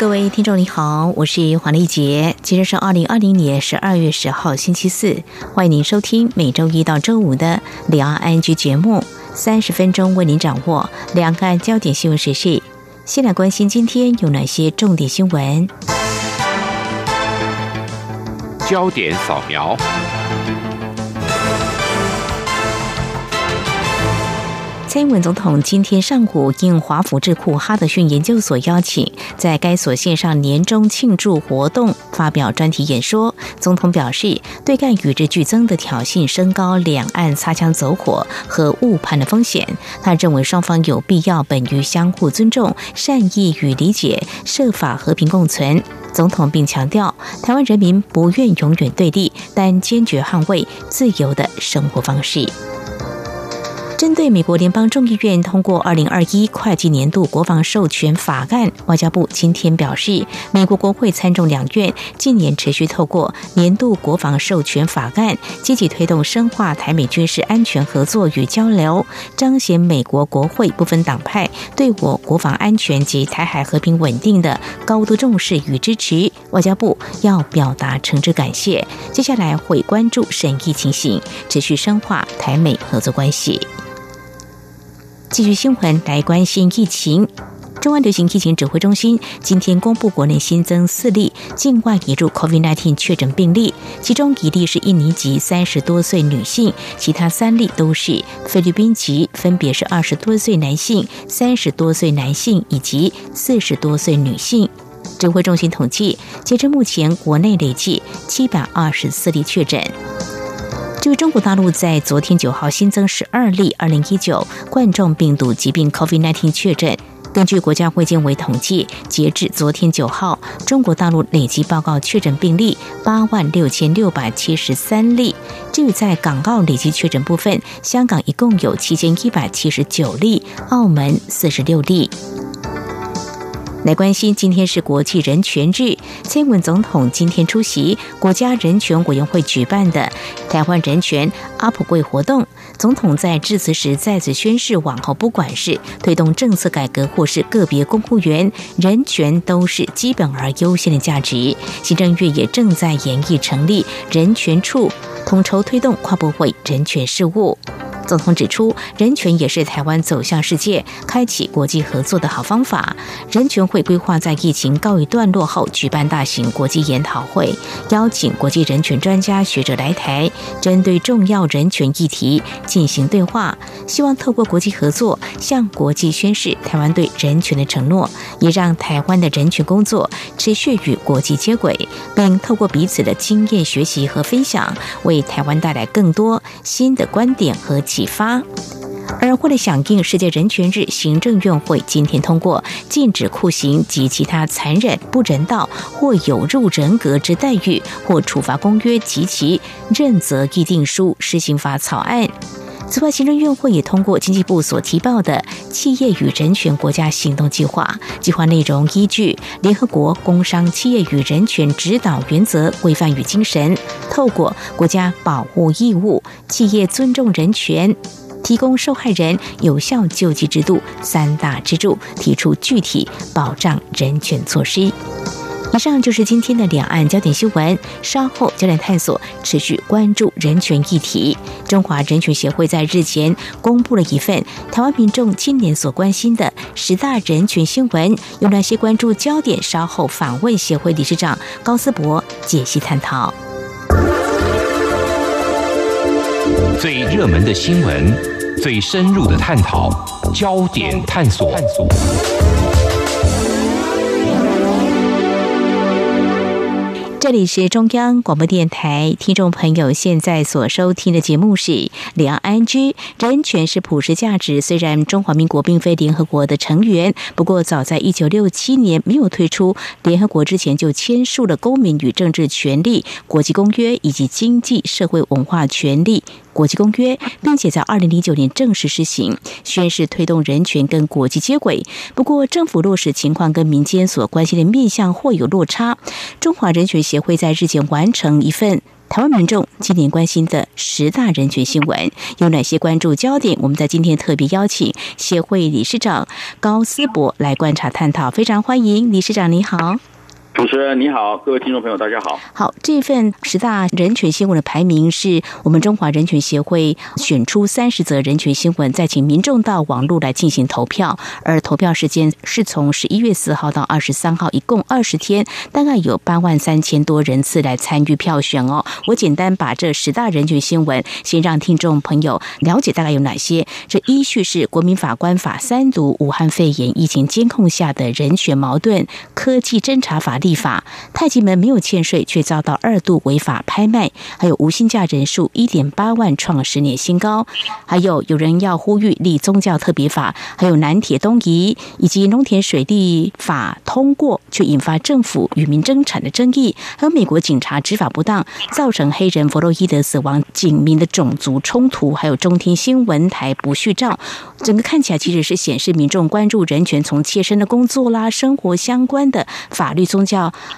各位听众你好，我是黄丽杰，今天是二零二零年十二月十号星期四，欢迎您收听每周一到周五的两岸 ING 节目，三十分钟为您掌握两岸焦点新闻时事。先来关心今天有哪些重点新闻？焦点扫描。蔡英文总统今天上午应华府智库哈德逊研究所邀请，在该所线上年终庆祝活动发表专题演说。总统表示，对干与日俱增的挑衅，升高两岸擦枪走火和误判的风险。他认为双方有必要本于相互尊重、善意与理解，设法和平共存。总统并强调，台湾人民不愿永远对立，但坚决捍卫自由的生活方式。针对美国联邦众议院通过二零二一会计年度国防授权法案，外交部今天表示，美国国会参众两院近年持续透过年度国防授权法案，积极推动深化台美军事安全合作与交流，彰显美国国会不分党派对我国防安全及台海和平稳定的高度重视与支持。外交部要表达诚挚感谢，接下来会关注审议情形，持续深化台美合作关系。继续新闻来关心疫情。中央流行疫情指挥中心今天公布，国内新增四例境外移入 COVID-19 确诊病例，其中一例是印尼籍三十多岁女性，其他三例都是菲律宾籍，分别是二十多岁男性、三十多岁男性以及四十多岁女性。指挥中心统计，截至目前，国内累计七百二十四例确诊。这个中国大陆在昨天九号新增十二例二零一九冠状病毒疾病 COVID-19 确诊。根据国家卫健委统计，截至昨天九号，中国大陆累计报告确诊病例八万六千六百七十三例。至于在港澳累计确诊部分，香港一共有七千一百七十九例，澳门四十六例。来关心，今天是国际人权日，蔡英文总统今天出席国家人权委员会举办的台湾人权阿普贵活动。总统在致辞时再次宣示，往后不管是推动政策改革，或是个别公务员，人权都是基本而优先的价值。行政院也正在研议成立人权处，统筹推动跨部会人权事务。总统指出，人权也是台湾走向世界、开启国际合作的好方法。人权会规划在疫情告一段落后举办大型国际研讨会，邀请国际人权专家学者来台，针对重要人权议题进行对话。希望透过国际合作，向国际宣示台湾对人权的承诺，也让台湾的人权工作持续与国际接轨，并透过彼此的经验学习和分享，为台湾带来更多新的观点和启发。而为了响应世界人权日，行政院会今天通过禁止酷刑及其他残忍、不人道或有辱人格之待遇或处罚公约及其认责议定书施行法草案。此外，行政院会也通过经济部所提报的企业与人权国家行动计划，计划内容依据联合国工商企业与人权指导原则规范与精神，透过国家保护义务、企业尊重人权。提供受害人有效救济制度三大支柱，提出具体保障人权措施。以上就是今天的两岸焦点新闻。稍后焦点探索，持续关注人权议题。中华人权协会在日前公布了一份台湾民众今年所关心的十大人权新闻，有哪些关注焦点？稍后访问协会理事长高思博解析探讨。最热门的新闻。最深入的探讨，焦点探索。这里是中央广播电台，听众朋友现在所收听的节目是两岸 ING 人权是普世价值。虽然中华民国并非联合国的成员，不过早在一九六七年没有退出联合国之前，就签署了《公民与政治权利国际公约》以及《经济社会文化权利国际公约》，并且在二零零九年正式施行，宣示推动人权跟国际接轨。不过，政府落实情况跟民间所关心的面向或有落差。中华人权协会在日前完成一份台湾民众今年关心的十大人权新闻，有哪些关注焦点？我们在今天特别邀请协会理事长高思博来观察探讨，非常欢迎理事长，你好。主持人你好，各位听众朋友大家好。好，这份十大人权新闻的排名是我们中华人权协会选出三十则人权新闻，再请民众到网络来进行投票。而投票时间是从十一月四号到二十三号，一共二十天，大概有八万三千多人次来参与票选哦。我简单把这十大人权新闻先让听众朋友了解大概有哪些。这依序是国民法官法三读、武汉肺炎疫情监控下的人权矛盾、科技侦查法。立法，太极门没有欠税却遭到二度违法拍卖，还有无薪假人数一点八万创了十年新高，还有有人要呼吁立宗教特别法，还有南铁东移以及农田水利法通过却引发政府与民争产的争议，还有美国警察执法不当造成黑人弗洛伊德死亡，警民的种族冲突，还有中天新闻台不续照，整个看起来其实是显示民众关注人权，从切身的工作啦、生活相关的法律、宗教。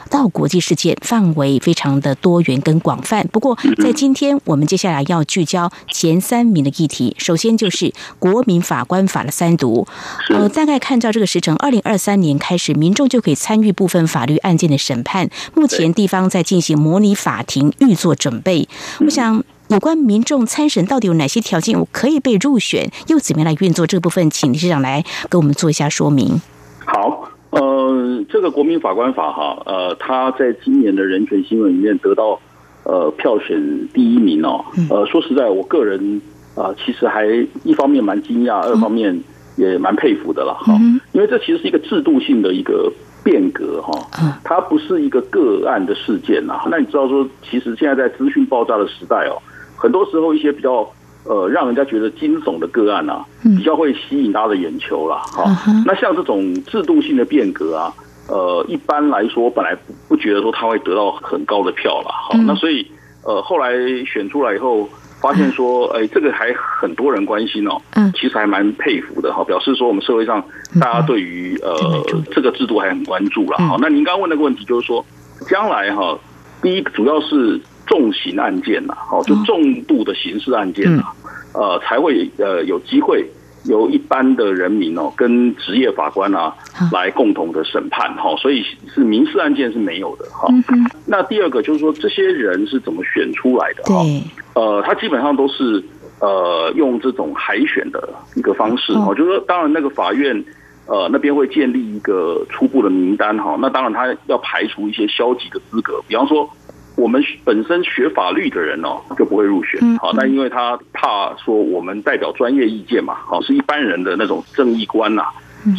到国际事件范围非常的多元跟广泛。不过，在今天我们接下来要聚焦前三名的议题。首先就是国民法官法的三读。呃，大概看到这个时程，二零二三年开始，民众就可以参与部分法律案件的审判。目前地方在进行模拟法庭预做准备。我想，有关民众参审到底有哪些条件，我可以被入选，又怎么样来运作这部分，请理事长来给我们做一下说明。好。呃，这个国民法官法哈，呃，他在今年的人权新闻里面得到呃票选第一名哦。呃，说实在，我个人啊、呃，其实还一方面蛮惊讶，二方面也蛮佩服的了哈。因为这其实是一个制度性的一个变革哈，它不是一个个案的事件呐。那你知道说，其实现在在资讯爆炸的时代哦，很多时候一些比较。呃，让人家觉得惊悚的个案啊，比较会吸引大家的眼球啦。哈，那像这种制度性的变革啊，呃，一般来说，本来不不觉得说他会得到很高的票了。好，那所以呃，后来选出来以后，发现说，哎，这个还很多人关心哦。嗯，其实还蛮佩服的哈，表示说我们社会上大家对于呃这个制度还很关注了。好，那您刚刚问那个问题就是说，将来哈，第一主要是。重刑案件呐，好，就重度的刑事案件呐，呃，才会呃有机会由一般的人民哦，跟职业法官啊来共同的审判哈，所以是民事案件是没有的哈。那第二个就是说，这些人是怎么选出来的？对，呃，他基本上都是呃用这种海选的一个方式哦，就是说，当然那个法院呃那边会建立一个初步的名单哈，那当然他要排除一些消极的资格，比方说。我们本身学法律的人哦，就不会入选。好，那因为他怕说我们代表专业意见嘛，好，是一般人的那种正义观呐，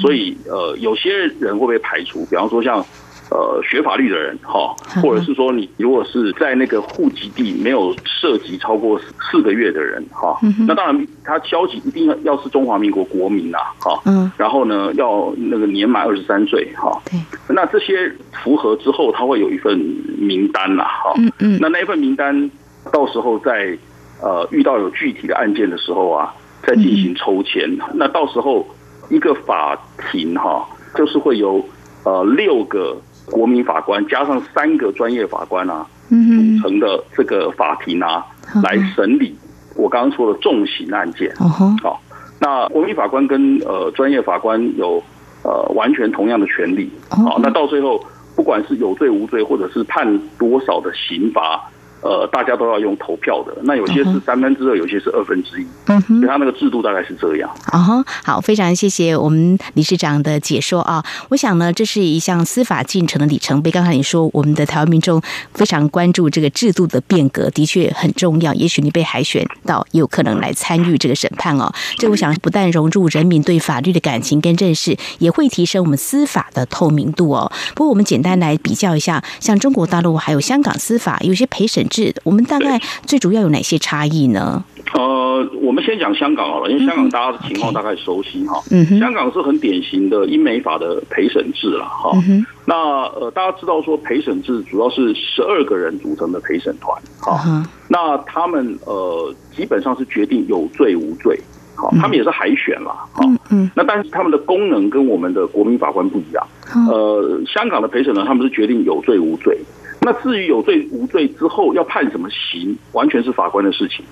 所以呃，有些人会被排除。比方说像。呃，学法律的人哈，或者是说你如果是在那个户籍地没有涉及超过四个月的人哈，那当然他消极一定要要是中华民国国民呐哈，嗯，然后呢要那个年满二十三岁哈，对，那这些符合之后，他会有一份名单啦哈，嗯嗯，那那一份名单到时候在呃遇到有具体的案件的时候啊，再进行抽签，那到时候一个法庭哈，就是会有呃六个。国民法官加上三个专业法官啊，组成的这个法庭啊，来审理我刚刚说的重刑案件。好，那国民法官跟呃专业法官有呃完全同样的权利。好，那到最后不管是有罪无罪，或者是判多少的刑罚，呃，大家都要用投票的，那有些是三分之二，有些是二分之一，嗯哼，所以他那个制度大概是这样。哦，好，非常谢谢我们理事长的解说啊。我想呢，这是一项司法进程的里程碑。刚才你说，我们的台湾民众非常关注这个制度的变革，的确很重要。也许你被海选到，也有可能来参与这个审判哦。这我想不但融入人民对法律的感情跟认识，也会提升我们司法的透明度哦。不过我们简单来比较一下，像中国大陆还有香港司法，有些陪审。我们大概最主要有哪些差异呢？呃，我们先讲香港好了，因为香港大家的情况大概熟悉哈。嗯哼，香港是很典型的英美法的陪审制了哈。嗯，那呃，大家知道说陪审制主要是十二个人组成的陪审团哈。那他们呃基本上是决定有罪无罪，好，他们也是海选了哈。嗯，那但是他们的功能跟我们的国民法官不一样。呃，香港的陪审呢，他们是决定有罪无罪。那至于有罪无罪之后要判什么刑，完全是法官的事情。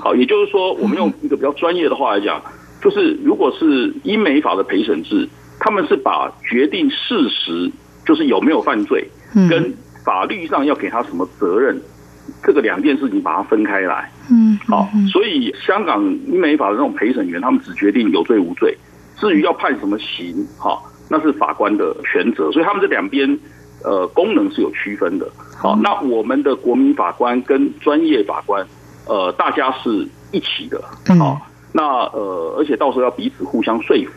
好，也就是说，我们用一个比较专业的话来讲，就是如果是英美法的陪审制，他们是把决定事实，就是有没有犯罪，跟法律上要给他什么责任，这个两件事情把它分开来。嗯，好，所以香港英美法的这种陪审员，他们只决定有罪无罪，至于要判什么刑，哈，那是法官的权责。所以他们这两边。呃，功能是有区分的。好，那我们的国民法官跟专业法官，呃，大家是一起的。好，那呃，而且到时候要彼此互相说服。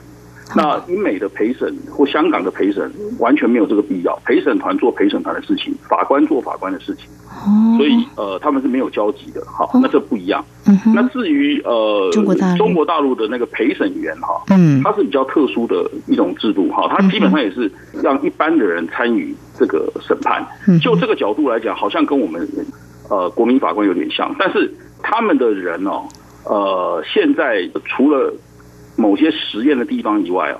那英美的陪审或香港的陪审完全没有这个必要，陪审团做陪审团的事情，法官做法官的事情。所以呃，他们是没有交集的。好，那这不一样。那至于呃，中国大中国大陆的那个陪审员哈，嗯，它是比较特殊的一种制度哈，它基本上也是让一般的人参与这个审判。就这个角度来讲，好像跟我们呃国民法官有点像，但是他们的人哦，呃，现在除了某些实验的地方以外哦，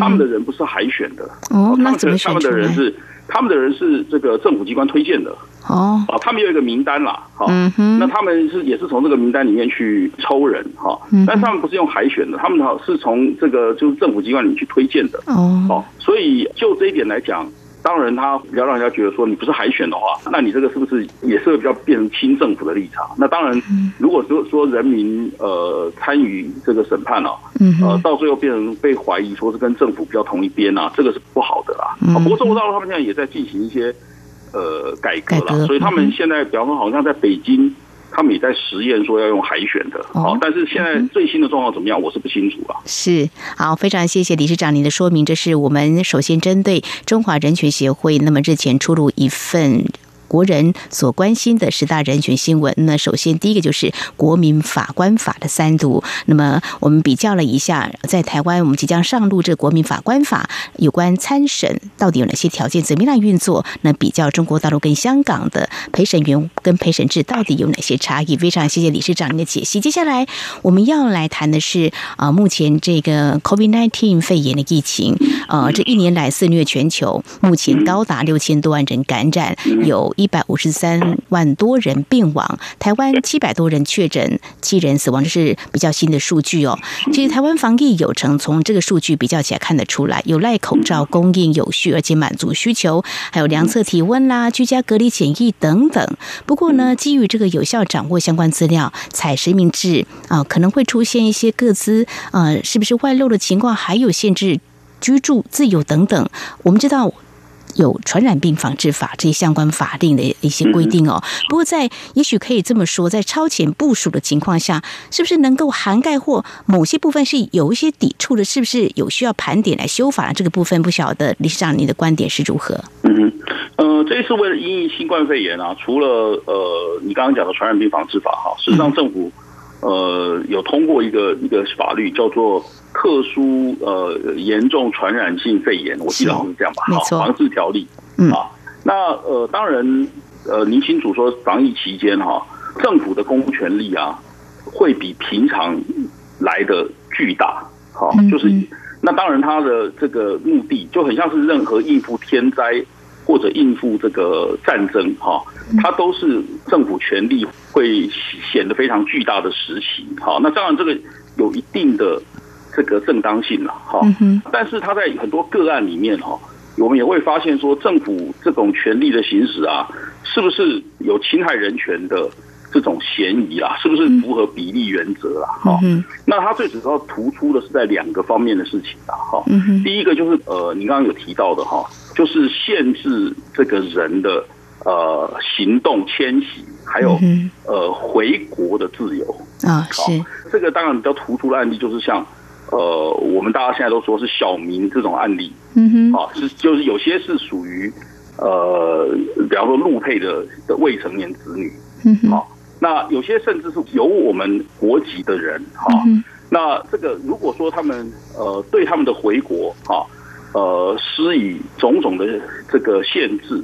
他们的人不是海选的。哦，他们的他们的人是他们的人是这个政府机关推荐的。哦，啊，他们有一个名单啦，哈，那他们是也是从这个名单里面去抽人哈，但是他们不是用海选的，他们好是从这个就是政府机关里面去推荐的。哦，好，所以就这一点来讲。当然，他比较让人家觉得说，你不是海选的话，那你这个是不是也是比较变成亲政府的立场？那当然，如果说说人民呃参与这个审判啊，呃，到最后变成被怀疑说是跟政府比较同一边啊，这个是不好的啦。不过中国大陆他们现在也在进行一些呃改革了，所以他们现在比方说好像在北京。他们也在实验说要用海选的，好，但是现在最新的状况怎么样，我是不清楚啊。是，好，非常谢谢理事长您的说明。这是我们首先针对中华人权协会，那么日前出炉一份。国人所关心的十大人权新闻，那首先第一个就是《国民法官法》的三读。那么我们比较了一下，在台湾我们即将上路这《国民法官法》有关参审到底有哪些条件，怎么样运作？那比较中国大陆跟香港的陪审员跟陪审制到底有哪些差异？非常谢谢理事长您的解析。接下来我们要来谈的是啊，目前这个 COVID-19 肺炎的疫情，呃，这一年来肆虐全球，目前高达六千多万人感染，有。一百五十三万多人病亡，台湾七百多人确诊，七人死亡，这是比较新的数据哦。其实台湾防疫有成，从这个数据比较起来看得出来，有赖口罩供应有序，而且满足需求，还有量测体温啦、居家隔离检疫等等。不过呢，基于这个有效掌握相关资料，采实名制啊，可能会出现一些个资呃，是不是外漏的情况，还有限制居住自由等等。我们知道。有传染病防治法这些相关法令的一些规定哦。不过，在也许可以这么说，在超前部署的情况下，是不是能够涵盖或某些部分是有一些抵触的？是不是有需要盘点来修法的这个部分？不晓得理事长你的观点是如何？嗯呃，这一次为了因应新冠肺炎啊，除了呃你刚刚讲的传染病防治法哈，事实上政府呃有通过一个一个法律叫做。特殊呃严重传染性肺炎，我记得好像是这样吧？好，防治条例，嗯啊，那呃当然呃您清楚说防疫期间哈，政府的公权力啊会比平常来的巨大，好，就是那当然它的这个目的就很像是任何应付天灾或者应付这个战争哈，它都是政府权力会显得非常巨大的时期，好，那当然这个有一定的。这个正当性了，哈，但是它在很多个案里面，哈，我们也会发现说，政府这种权力的行使啊，是不是有侵害人权的这种嫌疑啦？是不是符合比例原则啦？哈、那它最主要突出的是在两个方面的事情啦。哈、第一个就是呃，你刚刚有提到的哈，就是限制这个人的呃行动迁徙，还有呃回国的自由啊。是、哦、这个当然比较突出的案例，就是像呃，我们大家现在都说是小明这种案例。嗯哼，啊，是就是有些是属于。呃，比方说陆配的的未成年子女，嗯，哼，啊，那有些甚至是有我们国籍的人，哈、嗯，那这个如果说他们呃对他们的回国，哈，呃施以种种的这个限制，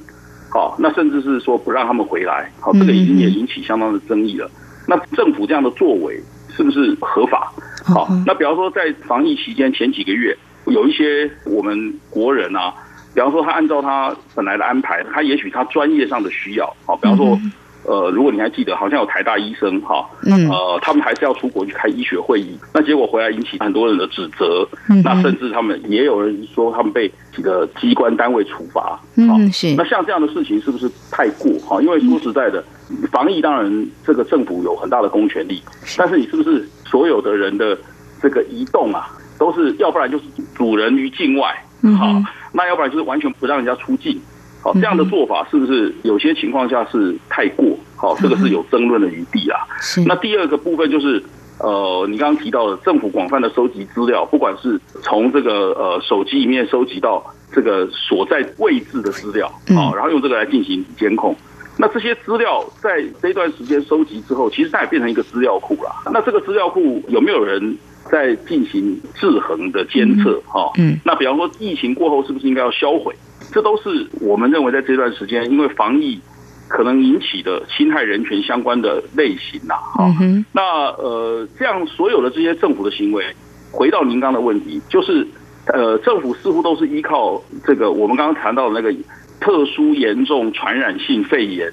好，那甚至是说不让他们回来，好，这个已经也引起相当的争议了。那政府这样的作为是不是合法？好，那比方说在防疫期间前几个月，有一些我们国人啊。比方说，他按照他本来的安排，他也许他专业上的需要，好，比方说，呃，如果你还记得，好像有台大医生，哈，呃，他们还是要出国去开医学会议，那结果回来引起很多人的指责，那甚至他们也有人说他们被几个机关单位处罚，嗯，是。那像这样的事情是不是太过？哈，因为说实在的，防疫当然这个政府有很大的公权力，但是你是不是所有的人的这个移动啊，都是要不然就是主人于境外，好。那要不然就是完全不让人家出境，好，这样的做法是不是有些情况下是太过？好，这个是有争论的余地啊。那第二个部分就是，呃，你刚刚提到的政府广泛的收集资料，不管是从这个呃手机里面收集到这个所在位置的资料，好，然后用这个来进行监控。那这些资料在这段时间收集之后，其实它也变成一个资料库了。那这个资料库有没有人？在进行制衡的监测，哈，嗯，那比方说疫情过后是不是应该要销毁？这都是我们认为在这段时间，因为防疫可能引起的侵害人权相关的类型呐，哈，那呃，这样所有的这些政府的行为，回到您刚的问题，就是呃，政府似乎都是依靠这个我们刚刚谈到的那个特殊严重传染性肺炎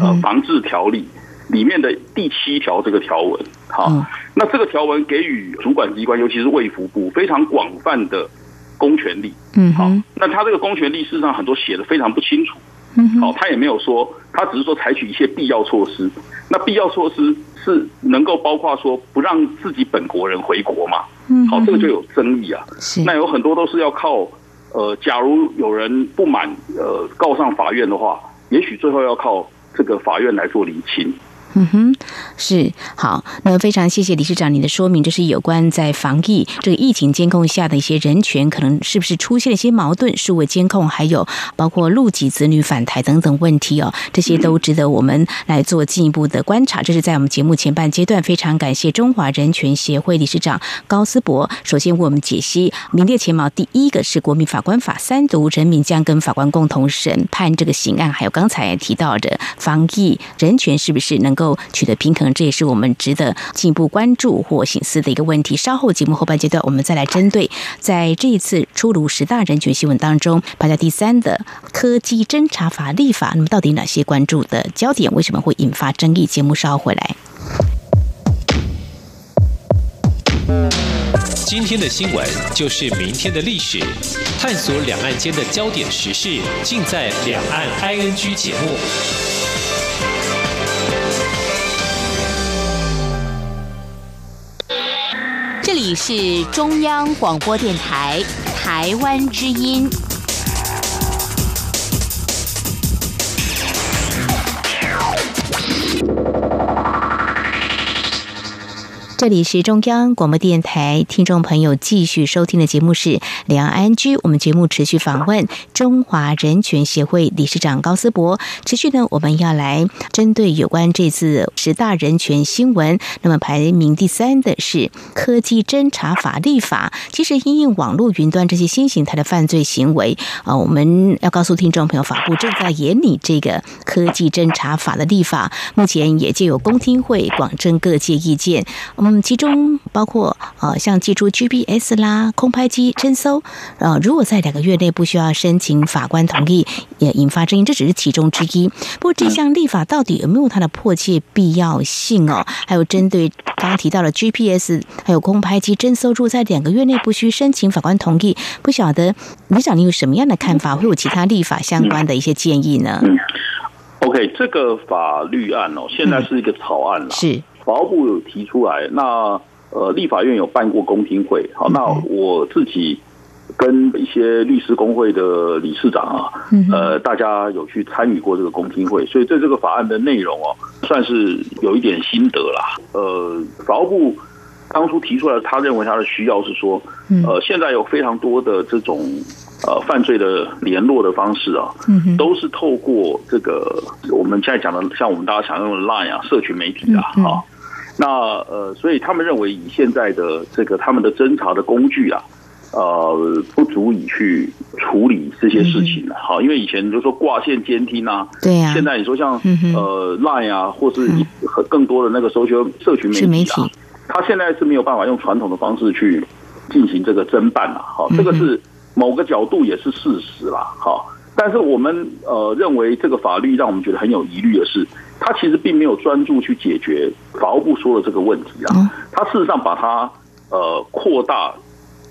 呃防治条例里面的第七条这个条文，好。那这个条文给予主管机关，尤其是卫福部非常广泛的公权力。嗯，好，那他这个公权力事实上很多写的非常不清楚。嗯，好，他也没有说，他只是说采取一些必要措施。那必要措施是能够包括说不让自己本国人回国嘛？嗯，好，这个就有争议啊。是，那有很多都是要靠呃，假如有人不满呃告上法院的话，也许最后要靠这个法院来做厘清。嗯哼，是好，那非常谢谢理事长您的说明，这是有关在防疫这个疫情监控下的一些人权，可能是不是出现了一些矛盾？数位监控，还有包括陆籍子女返台等等问题哦，这些都值得我们来做进一步的观察。这是在我们节目前半阶段，非常感谢中华人权协会理事长高思博，首先为我们解析名列前茅。第一个是国民法官法三读，人民将跟法官共同审判这个刑案，还有刚才提到的防疫人权是不是能够。够取得平衡，这也是我们值得进一步关注或省思的一个问题。稍后节目后半阶段，我们再来针对在这一次出炉十大人权新闻当中排在第三的科技侦查法立法，那么到底哪些关注的焦点？为什么会引发争议？节目稍后回来。今天的新闻就是明天的历史，探索两岸间的焦点时事，尽在《两岸 ING》节目。里是中央广播电台台湾之音。这里是中央广播电台，听众朋友继续收听的节目是《两岸居》。我们节目持续访问中华人权协会理事长高思博。持续呢，我们要来针对有关这次十大人权新闻。那么排名第三的是科技侦查法立法。其实因应网络云端这些新形态的犯罪行为啊，我们要告诉听众朋友，法部正在研拟这个科技侦查法的立法。目前也就有公听会，广征各界意见。嗯，其中包括呃，像寄出 GPS 啦、空拍机侦搜，呃，如果在两个月内不需要申请法官同意，也引发争议，这只是其中之一。不过这项立法到底有没有它的迫切必要性哦？还有针对刚刚提到的 GPS，还有空拍机侦搜，如果在两个月内不需申请法官同意，不晓得理事长你有什么样的看法？会有其他立法相关的一些建议呢？嗯 OK，这个法律案哦，现在是一个草案了，嗯。是法务部有提出来，那呃，立法院有办过公听会。好，那我自己跟一些律师工会的理事长啊，呃，大家有去参与过这个公听会，所以对这个法案的内容哦，算是有一点心得啦。呃，法务部。当初提出来，他认为他的需要是说，呃，现在有非常多的这种呃犯罪的联络的方式啊，都是透过这个我们现在讲的，像我们大家常用的 Line 啊，社群媒体啊，啊，那呃，所以他们认为以现在的这个他们的侦查的工具啊，呃，不足以去处理这些事情了，好，因为以前就说挂线监听啊，对呀，现在你说像呃 Line 啊，或是更多的那个社交社群媒体啊。他现在是没有办法用传统的方式去进行这个侦办了，好，这个是某个角度也是事实啦，好，但是我们呃认为这个法律让我们觉得很有疑虑的是，他其实并没有专注去解决法务部说的这个问题啊，他事实上把它呃扩大，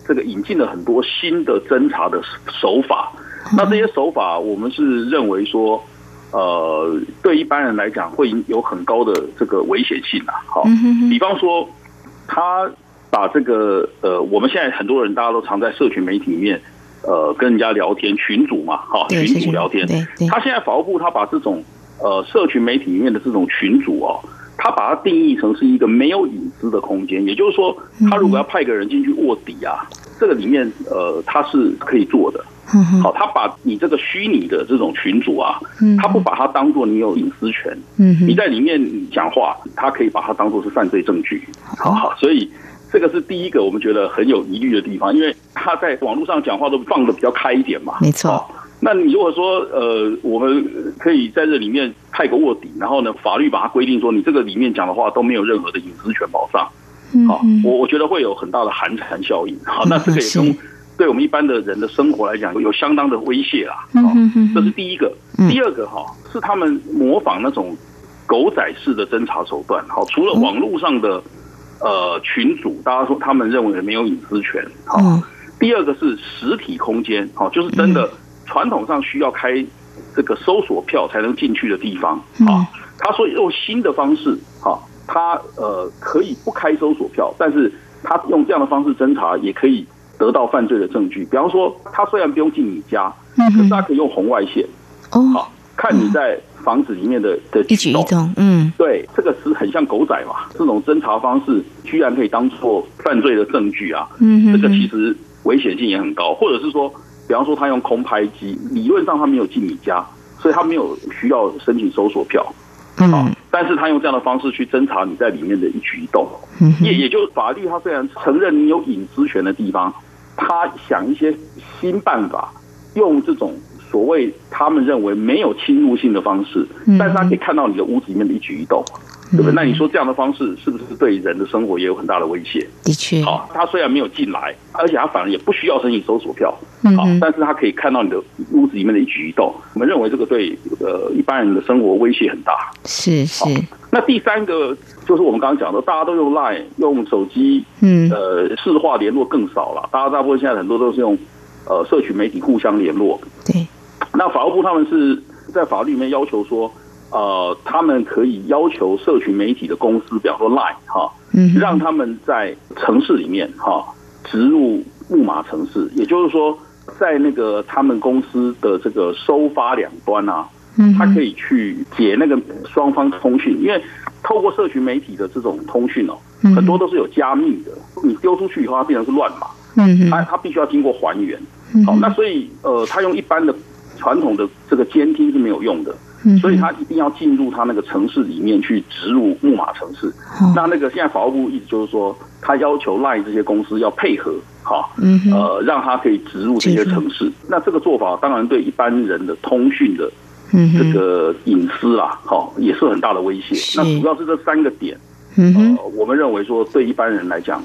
这个引进了很多新的侦查的手法，那这些手法我们是认为说，呃，对一般人来讲会有很高的这个危险性啊，好，比方说。他把这个呃，我们现在很多人大家都常在社群媒体里面，呃，跟人家聊天群组嘛，哈，群组聊天。他现在法务部他把这种呃社群媒体里面的这种群组哦，他把它定义成是一个没有隐私的空间，也就是说，他如果要派个人进去卧底啊，这个里面呃，他是可以做的。好，他把你这个虚拟的这种群组啊，他不把它当做你有隐私权，你在里面讲话，他可以把它当做是犯罪证据。好好，所以这个是第一个我们觉得很有疑虑的地方，因为他在网络上讲话都放的比较开一点嘛。没错。那你如果说呃，我们可以在这里面派个卧底，然后呢，法律把它规定说你这个里面讲的话都没有任何的隐私权保障。好，我我觉得会有很大的寒蝉效应。好，那这个也跟。对我们一般的人的生活来讲，有相当的威胁啦。这是第一个。第二个哈，是他们模仿那种狗仔式的侦查手段。好，除了网络上的呃群组，大家说他们认为没有隐私权。好，第二个是实体空间。好，就是真的传统上需要开这个搜索票才能进去的地方。啊，他说用新的方式，啊，他呃可以不开搜索票，但是他用这样的方式侦查也可以。得到犯罪的证据，比方说，他虽然不用进你家，可是他可以用红外线，哦，好看你在房子里面的的一举一动，嗯，对，这个是很像狗仔嘛，这种侦查方式居然可以当做犯罪的证据啊，嗯，这个其实危险性也很高，或者是说，比方说他用空拍机，理论上他没有进你家，所以他没有需要申请搜索票，嗯，但是他用这样的方式去侦查你在里面的一举一动，也也就是法律，他虽然承认你有隐私权的地方。他想一些新办法，用这种所谓他们认为没有侵入性的方式，但是他可以看到你的屋子里面的一举一动，对不对？那你说这样的方式是不是对人的生活也有很大的威胁？的确，好，他虽然没有进来，而且他反而也不需要申请搜索票，好，但是他可以看到你的屋子里面的一举一动。我们认为这个对呃一般人的生活威胁很大。是是。那第三个就是我们刚刚讲的，大家都用 Line 用手机，嗯，呃，市话联络更少了。大家大部分现在很多都是用呃社群媒体互相联络。对。那法务部他们是在法律里面要求说，呃，他们可以要求社群媒体的公司，比方说 Line 哈，嗯，让他们在城市里面哈植入木马城市，也就是说，在那个他们公司的这个收发两端啊。嗯他可以去解那个双方通讯，因为透过社群媒体的这种通讯哦，很多都是有加密的。你丢出去以后，它变成是乱码，嗯，它它必须要经过还原。好，那所以呃，他用一般的传统的这个监听是没有用的，所以他一定要进入他那个城市里面去植入木马城市。那那个现在法务部意思就是说，他要求 LINE 这些公司要配合，哈，呃，让他可以植入这些城市。那这个做法当然对一般人的通讯的。嗯，这个隐私啊，好，也是很大的威胁。那主要是这三个点，呃，我们认为说对一般人来讲，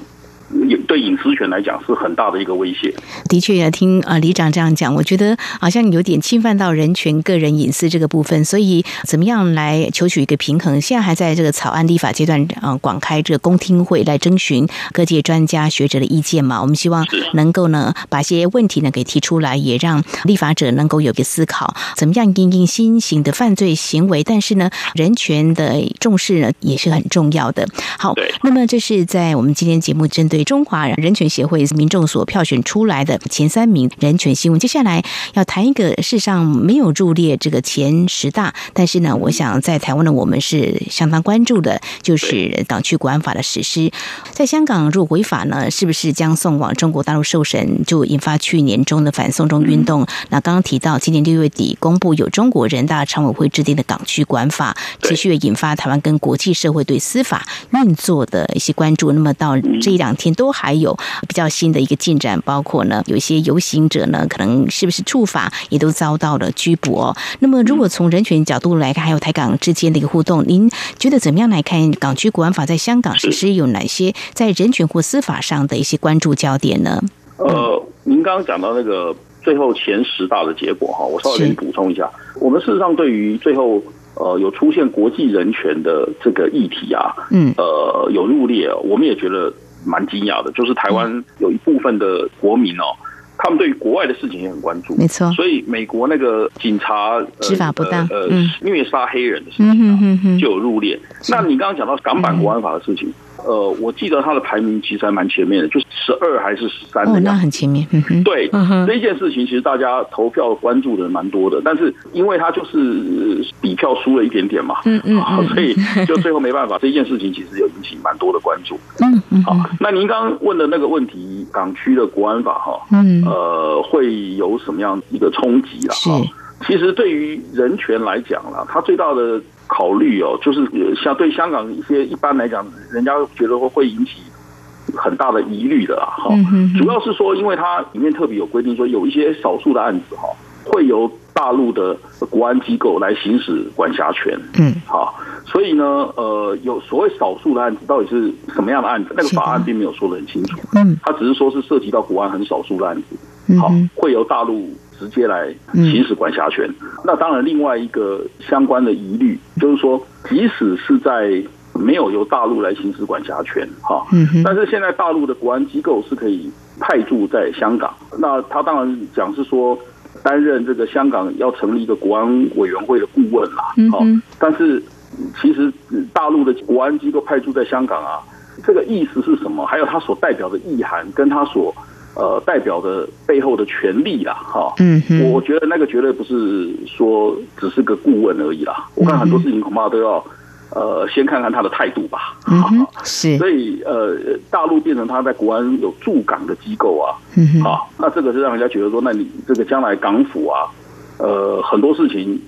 有对隐私权来讲是很大的一个威胁。的确，要听啊，里长这样讲，我觉得好像有点侵犯到人权、个人隐私这个部分。所以，怎么样来求取一个平衡？现在还在这个草案立法阶段，啊，广开这个公听会来征询各界专家学者的意见嘛。我们希望能够呢，把一些问题呢给提出来，也让立法者能够有个思考，怎么样应应新型的犯罪行为。但是呢，人权的重视呢也是很重要的。好，那么这是在我们今天节目针对中华人权协会民众所票选出来的前三名人权新闻。接下来要谈一个世上没有入列这个前十大，但是呢，我想在台湾呢，我们是相当关注的，就是港区国安法的实施。在香港如果违法呢，是不是将送往中国大陆受审？就引发去年中的反送中运动。那刚刚提到今年六月底公布有中国人大常委会制定的港区国安法，持续引发台湾跟国际社会对司法运作的一些关注。那么到这一两天都还有比较新的一个进展，包括呢，有一些游行者呢，可能是不是触法，也都遭到了拘捕哦。那么如果从人权角度来看，还有台港之间的一个互动，您觉得怎么样来看港区国安法在香港实施有哪些在人权或司法上的一些关注焦点呢？呃，您刚刚讲到那个最后前十大的结果哈，我稍微给你补充一下，我们事实上对于最后。呃，有出现国际人权的这个议题啊，嗯，呃，有入列，我们也觉得蛮惊讶的。就是台湾有一部分的国民哦，他们对于国外的事情也很关注，没错。所以美国那个警察执法不当，呃，虐杀黑人的事情啊，就有入列。那你刚刚讲到港版国安法的事情。呃，我记得他的排名其实还蛮前面的，就是十二还是十三的样子。哦，那很前面。嗯、对，嗯、这一件事情其实大家投票关注的蛮多的，但是因为他就是比票输了一点点嘛，嗯嗯，嗯，所以就最后没办法。这件事情其实有引起蛮多的关注。嗯嗯。好，那您刚刚问的那个问题，港区的国安法哈，嗯，呃，会有什么样一个冲击啦？是。其实对于人权来讲啦，它最大的。考虑哦，就是像对香港一些一般来讲，人家觉得会会引起很大的疑虑的啦。哈，主要是说，因为它里面特别有规定说，有一些少数的案子哈，会由大陆的国安机构来行使管辖权。嗯，好，所以呢，呃，有所谓少数的案子到底是什么样的案子？那个法案并没有说得很清楚。嗯，它只是说是涉及到国安很少数的案子，好，会由大陆。直接来行使管辖权，那当然另外一个相关的疑虑就是说，即使是在没有由大陆来行使管辖权，哈，但是现在大陆的国安机构是可以派驻在香港。那他当然讲是说，担任这个香港要成立一个国安委员会的顾问啦，好，但是其实大陆的国安机构派驻在香港啊，这个意思是什么？还有它所代表的意涵，跟它所。呃，代表的背后的权利啦，哈，嗯，我觉得那个绝对不是说只是个顾问而已啦。我看很多事情恐怕都要，呃，先看看他的态度吧。嗯，是。所以，呃，大陆变成他在国安有驻港的机构啊，嗯，好，那这个是让人家觉得说，那你这个将来港府啊，呃，很多事情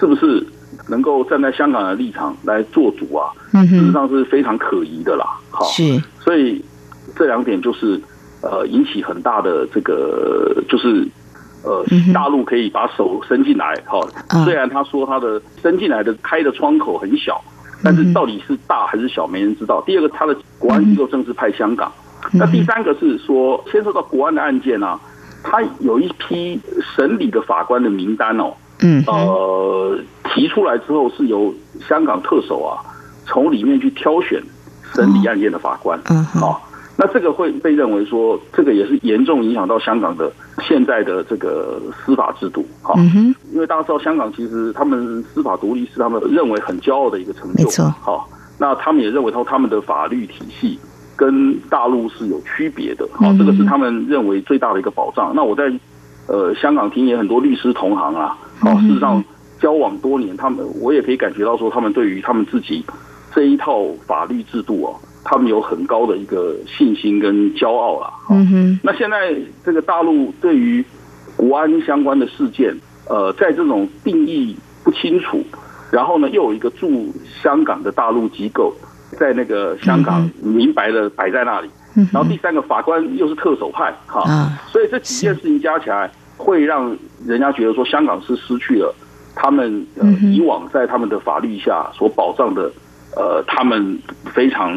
是不是能够站在香港的立场来做主啊？嗯，事实上是非常可疑的啦。好，是。所以这两点就是。呃，引起很大的这个，就是呃，大陆可以把手伸进来，哈。虽然他说他的伸进来的开的窗口很小，但是到底是大还是小，没人知道。第二个，他的国安机构正式派香港。那第三个是说，牵涉到国安的案件啊，他有一批审理的法官的名单哦，嗯，呃，提出来之后是由香港特首啊，从里面去挑选审理案件的法官，嗯，好。那这个会被认为说，这个也是严重影响到香港的现在的这个司法制度，哈，因为大家知道香港其实他们司法独立是他们认为很骄傲的一个成就，没错，好，那他们也认为说他们的法律体系跟大陆是有区别的，好，这个是他们认为最大的一个保障。那我在呃香港听也很多律师同行啊，好，事实上交往多年，他们我也可以感觉到说，他们对于他们自己这一套法律制度哦。他们有很高的一个信心跟骄傲了。嗯哼。那现在这个大陆对于国安相关的事件，呃，在这种定义不清楚，然后呢，又有一个驻香港的大陆机构在那个香港明白的摆在那里。嗯。然后第三个法官又是特首派，哈。所以这几件事情加起来，会让人家觉得说，香港是失去了他们呃以往在他们的法律下所保障的。呃，他们非常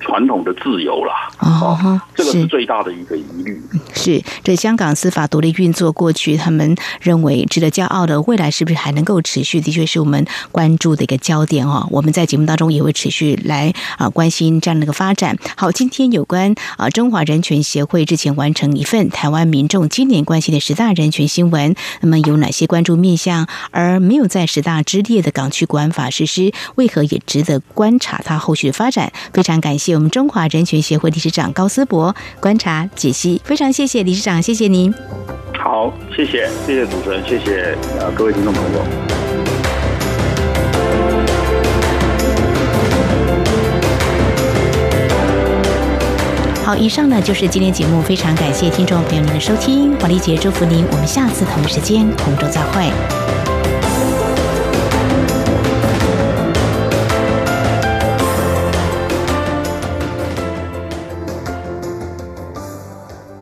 传统的自由啦。哦，这个是最大的一个疑虑。是，这香港司法独立运作过去，他们认为值得骄傲的，未来是不是还能够持续？的确是我们关注的一个焦点哦。我们在节目当中也会持续来啊关心这样的一个发展。好，今天有关啊中华人权协会之前完成一份台湾民众今年关心的十大人权新闻，那么有哪些关注面向？而没有在十大之列的港区国安法实施，为何也值得观察它后续的发展？非常感谢我们中华人权协会理事长高思博观察解析，非常谢谢理事长，谢谢您。好，谢谢，谢谢主持人，谢谢呃各位听众朋友。好，以上呢就是今天节目，非常感谢听众朋友您的收听，黄丽杰祝福您，我们下次同一时间空中再会。